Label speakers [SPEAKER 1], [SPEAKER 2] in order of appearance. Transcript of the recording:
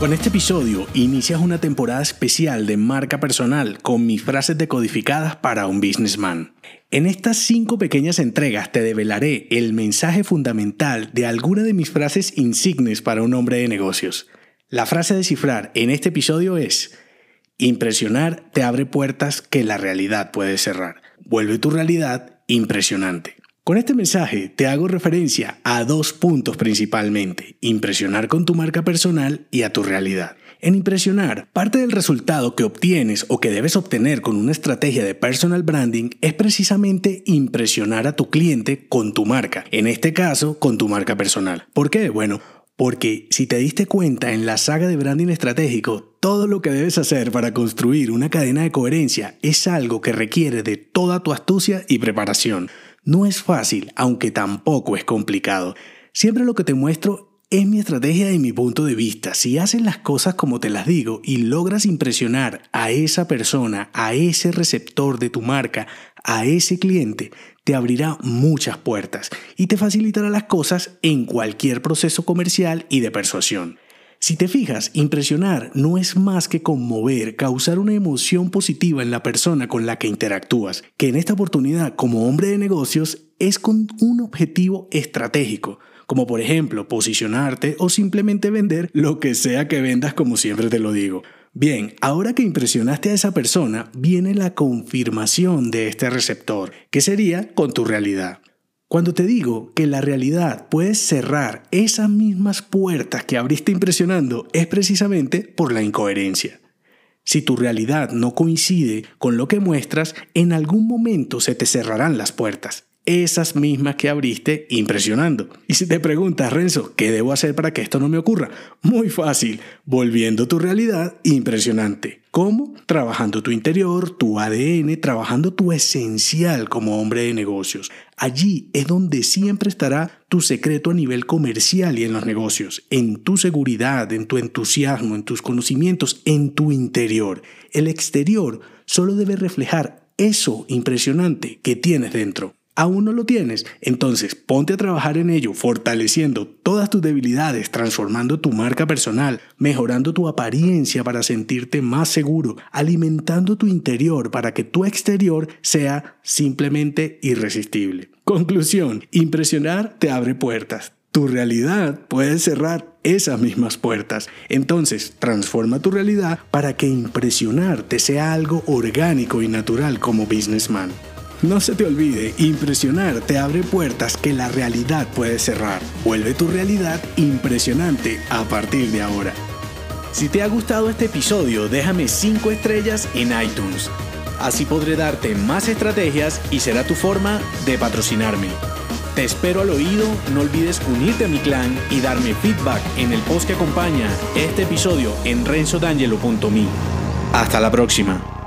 [SPEAKER 1] Con este episodio inicias una temporada especial de marca personal con mis frases decodificadas para un businessman. En estas cinco pequeñas entregas te develaré el mensaje fundamental de alguna de mis frases insignes para un hombre de negocios. La frase a descifrar en este episodio es, impresionar te abre puertas que la realidad puede cerrar. Vuelve tu realidad impresionante. Con este mensaje te hago referencia a dos puntos principalmente, impresionar con tu marca personal y a tu realidad. En impresionar, parte del resultado que obtienes o que debes obtener con una estrategia de personal branding es precisamente impresionar a tu cliente con tu marca, en este caso con tu marca personal. ¿Por qué? Bueno, porque si te diste cuenta en la saga de branding estratégico, todo lo que debes hacer para construir una cadena de coherencia es algo que requiere de toda tu astucia y preparación. No es fácil, aunque tampoco es complicado. Siempre lo que te muestro es mi estrategia y mi punto de vista. Si haces las cosas como te las digo y logras impresionar a esa persona, a ese receptor de tu marca, a ese cliente, te abrirá muchas puertas y te facilitará las cosas en cualquier proceso comercial y de persuasión. Si te fijas, impresionar no es más que conmover, causar una emoción positiva en la persona con la que interactúas, que en esta oportunidad como hombre de negocios es con un objetivo estratégico, como por ejemplo posicionarte o simplemente vender lo que sea que vendas como siempre te lo digo. Bien, ahora que impresionaste a esa persona, viene la confirmación de este receptor, que sería con tu realidad. Cuando te digo que la realidad puede cerrar esas mismas puertas que abriste impresionando, es precisamente por la incoherencia. Si tu realidad no coincide con lo que muestras, en algún momento se te cerrarán las puertas esas mismas que abriste impresionando. Y si te preguntas, Renzo, ¿qué debo hacer para que esto no me ocurra? Muy fácil, volviendo tu realidad impresionante. ¿Cómo? Trabajando tu interior, tu ADN, trabajando tu esencial como hombre de negocios. Allí es donde siempre estará tu secreto a nivel comercial y en los negocios, en tu seguridad, en tu entusiasmo, en tus conocimientos, en tu interior. El exterior solo debe reflejar eso impresionante que tienes dentro. ¿Aún no lo tienes? Entonces ponte a trabajar en ello, fortaleciendo todas tus debilidades, transformando tu marca personal, mejorando tu apariencia para sentirte más seguro, alimentando tu interior para que tu exterior sea simplemente irresistible. Conclusión, impresionar te abre puertas. Tu realidad puede cerrar esas mismas puertas. Entonces, transforma tu realidad para que impresionar te sea algo orgánico y natural como businessman. No se te olvide, impresionar te abre puertas que la realidad puede cerrar. Vuelve tu realidad impresionante a partir de ahora. Si te ha gustado este episodio, déjame 5 estrellas en iTunes. Así podré darte más estrategias y será tu forma de patrocinarme. Te espero al oído, no olvides unirte a mi clan y darme feedback en el post que acompaña este episodio en renzodangelo.me. Hasta la próxima.